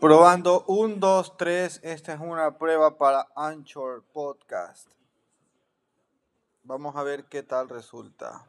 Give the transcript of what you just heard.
Probando 1, 2, 3. Esta es una prueba para Anchor Podcast. Vamos a ver qué tal resulta.